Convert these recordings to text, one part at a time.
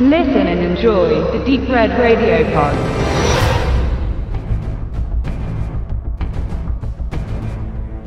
Listen and enjoy the Deep Red Radio Pod.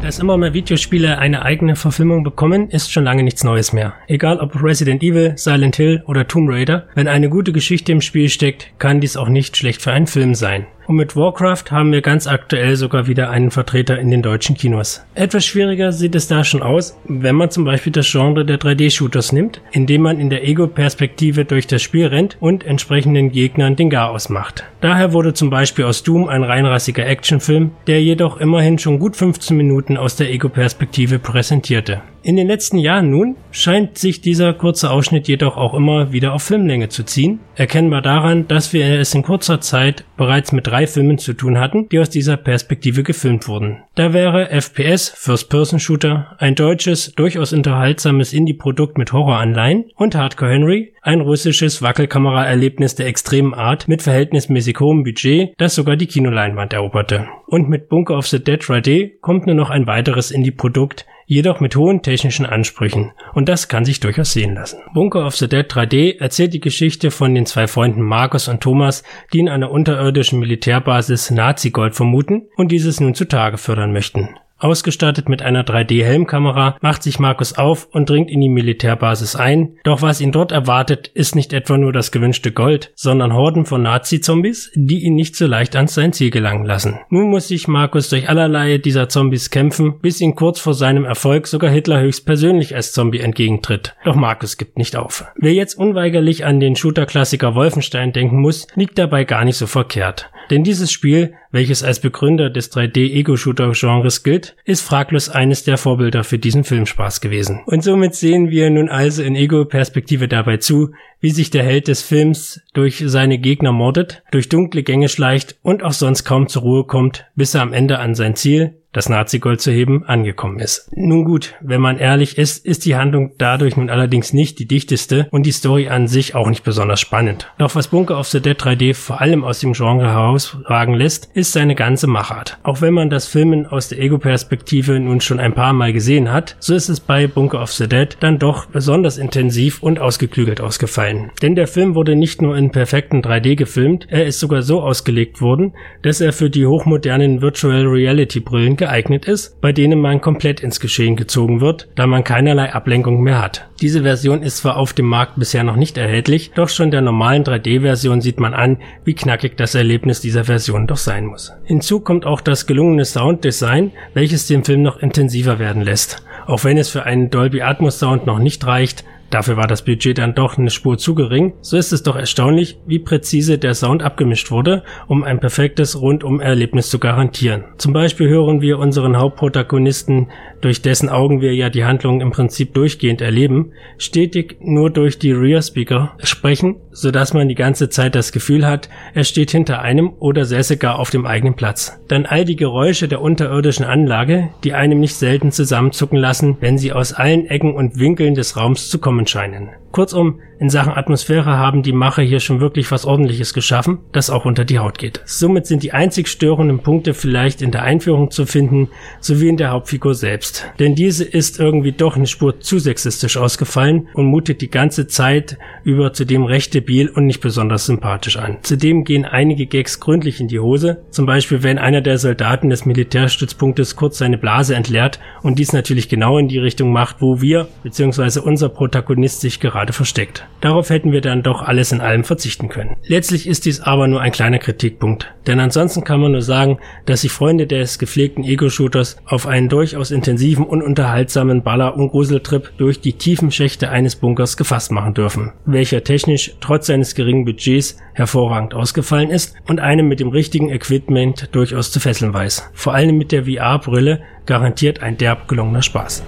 Dass immer mehr Videospiele eine eigene Verfilmung bekommen, ist schon lange nichts Neues mehr. Egal ob Resident Evil, Silent Hill oder Tomb Raider, wenn eine gute Geschichte im Spiel steckt, kann dies auch nicht schlecht für einen Film sein. Und mit Warcraft haben wir ganz aktuell sogar wieder einen Vertreter in den deutschen Kinos. Etwas schwieriger sieht es da schon aus, wenn man zum Beispiel das Genre der 3D-Shooters nimmt, indem man in der Ego-Perspektive durch das Spiel rennt und entsprechenden Gegnern den Garaus macht. Daher wurde zum Beispiel aus Doom ein reinrassiger Actionfilm, der jedoch immerhin schon gut 15 Minuten aus der Ego-Perspektive präsentierte. In den letzten Jahren nun scheint sich dieser kurze Ausschnitt jedoch auch immer wieder auf Filmlänge zu ziehen, erkennbar daran, dass wir es in kurzer Zeit bereits mit drei Filmen zu tun hatten, die aus dieser Perspektive gefilmt wurden. Da wäre FPS, First-Person-Shooter, ein deutsches, durchaus unterhaltsames Indie-Produkt mit Horroranleihen und Hardcore Henry, ein russisches Wackelkamera-Erlebnis der extremen Art mit verhältnismäßig hohem Budget, das sogar die Kinoleinwand eroberte. Und mit Bunker of the Dead 3D kommt nur noch ein weiteres Indie-Produkt, jedoch mit hohen technischen Ansprüchen. Und das kann sich durchaus sehen lassen. Bunker of the Dead 3D erzählt die Geschichte von den zwei Freunden Markus und Thomas, die in einer unterirdischen Militärbasis Nazi-Gold vermuten und dieses nun zutage fördern möchten. Ausgestattet mit einer 3D-Helmkamera macht sich Markus auf und dringt in die Militärbasis ein. Doch was ihn dort erwartet, ist nicht etwa nur das gewünschte Gold, sondern Horden von Nazi-Zombies, die ihn nicht so leicht ans sein Ziel gelangen lassen. Nun muss sich Markus durch allerlei dieser Zombies kämpfen, bis ihn kurz vor seinem Erfolg sogar Hitler höchstpersönlich als Zombie entgegentritt. Doch Markus gibt nicht auf. Wer jetzt unweigerlich an den Shooter-Klassiker Wolfenstein denken muss, liegt dabei gar nicht so verkehrt. Denn dieses Spiel, welches als Begründer des 3D-Ego-Shooter-Genres gilt, ist fraglos eines der Vorbilder für diesen Filmspaß gewesen. Und somit sehen wir nun also in Ego-Perspektive dabei zu, wie sich der Held des Films durch seine Gegner mordet, durch dunkle Gänge schleicht und auch sonst kaum zur Ruhe kommt, bis er am Ende an sein Ziel, das Nazi-Gold zu heben, angekommen ist. Nun gut, wenn man ehrlich ist, ist die Handlung dadurch nun allerdings nicht die dichteste und die Story an sich auch nicht besonders spannend. Doch was Bunker of the Dead 3D vor allem aus dem Genre herausragen lässt, ist seine ganze Machart. Auch wenn man das Filmen aus der Ego-Perspektive nun schon ein paar Mal gesehen hat, so ist es bei Bunker of the Dead dann doch besonders intensiv und ausgeklügelt ausgefallen. Denn der Film wurde nicht nur in perfekten 3D gefilmt, er ist sogar so ausgelegt worden, dass er für die hochmodernen Virtual Reality Brillen geeignet ist, bei denen man komplett ins Geschehen gezogen wird, da man keinerlei Ablenkung mehr hat. Diese Version ist zwar auf dem Markt bisher noch nicht erhältlich, doch schon der normalen 3D-Version sieht man an, wie knackig das Erlebnis dieser Version doch sein muss. Hinzu kommt auch das gelungene Sounddesign, welches den Film noch intensiver werden lässt. Auch wenn es für einen Dolby Atmos Sound noch nicht reicht, Dafür war das Budget dann doch eine Spur zu gering. So ist es doch erstaunlich, wie präzise der Sound abgemischt wurde, um ein perfektes Rundum-Erlebnis zu garantieren. Zum Beispiel hören wir unseren Hauptprotagonisten, durch dessen Augen wir ja die Handlung im Prinzip durchgehend erleben, stetig nur durch die Rear Speaker sprechen, sodass man die ganze Zeit das Gefühl hat, er steht hinter einem oder säße gar auf dem eigenen Platz. Dann all die Geräusche der unterirdischen Anlage, die einem nicht selten zusammenzucken lassen, wenn sie aus allen Ecken und Winkeln des Raums zu kommen scheinen. Kurzum, in Sachen Atmosphäre haben die Macher hier schon wirklich was ordentliches geschaffen, das auch unter die Haut geht. Somit sind die einzig störenden Punkte vielleicht in der Einführung zu finden, sowie in der Hauptfigur selbst. Denn diese ist irgendwie doch eine Spur zu sexistisch ausgefallen und mutet die ganze Zeit über zudem recht debil und nicht besonders sympathisch an. Zudem gehen einige Gags gründlich in die Hose, zum Beispiel wenn einer der Soldaten des Militärstützpunktes kurz seine Blase entleert und dies natürlich genau in die Richtung macht, wo wir bzw. unser Protagonist sich gerade gerade versteckt. Darauf hätten wir dann doch alles in allem verzichten können. Letztlich ist dies aber nur ein kleiner Kritikpunkt, denn ansonsten kann man nur sagen, dass sich Freunde des gepflegten Ego-Shooters auf einen durchaus intensiven und unterhaltsamen Baller- und Gruseltrip durch die tiefen Schächte eines Bunkers gefasst machen dürfen, welcher technisch trotz seines geringen Budgets hervorragend ausgefallen ist und einem mit dem richtigen Equipment durchaus zu fesseln weiß. Vor allem mit der VR-Brille garantiert ein derb gelungener Spaß.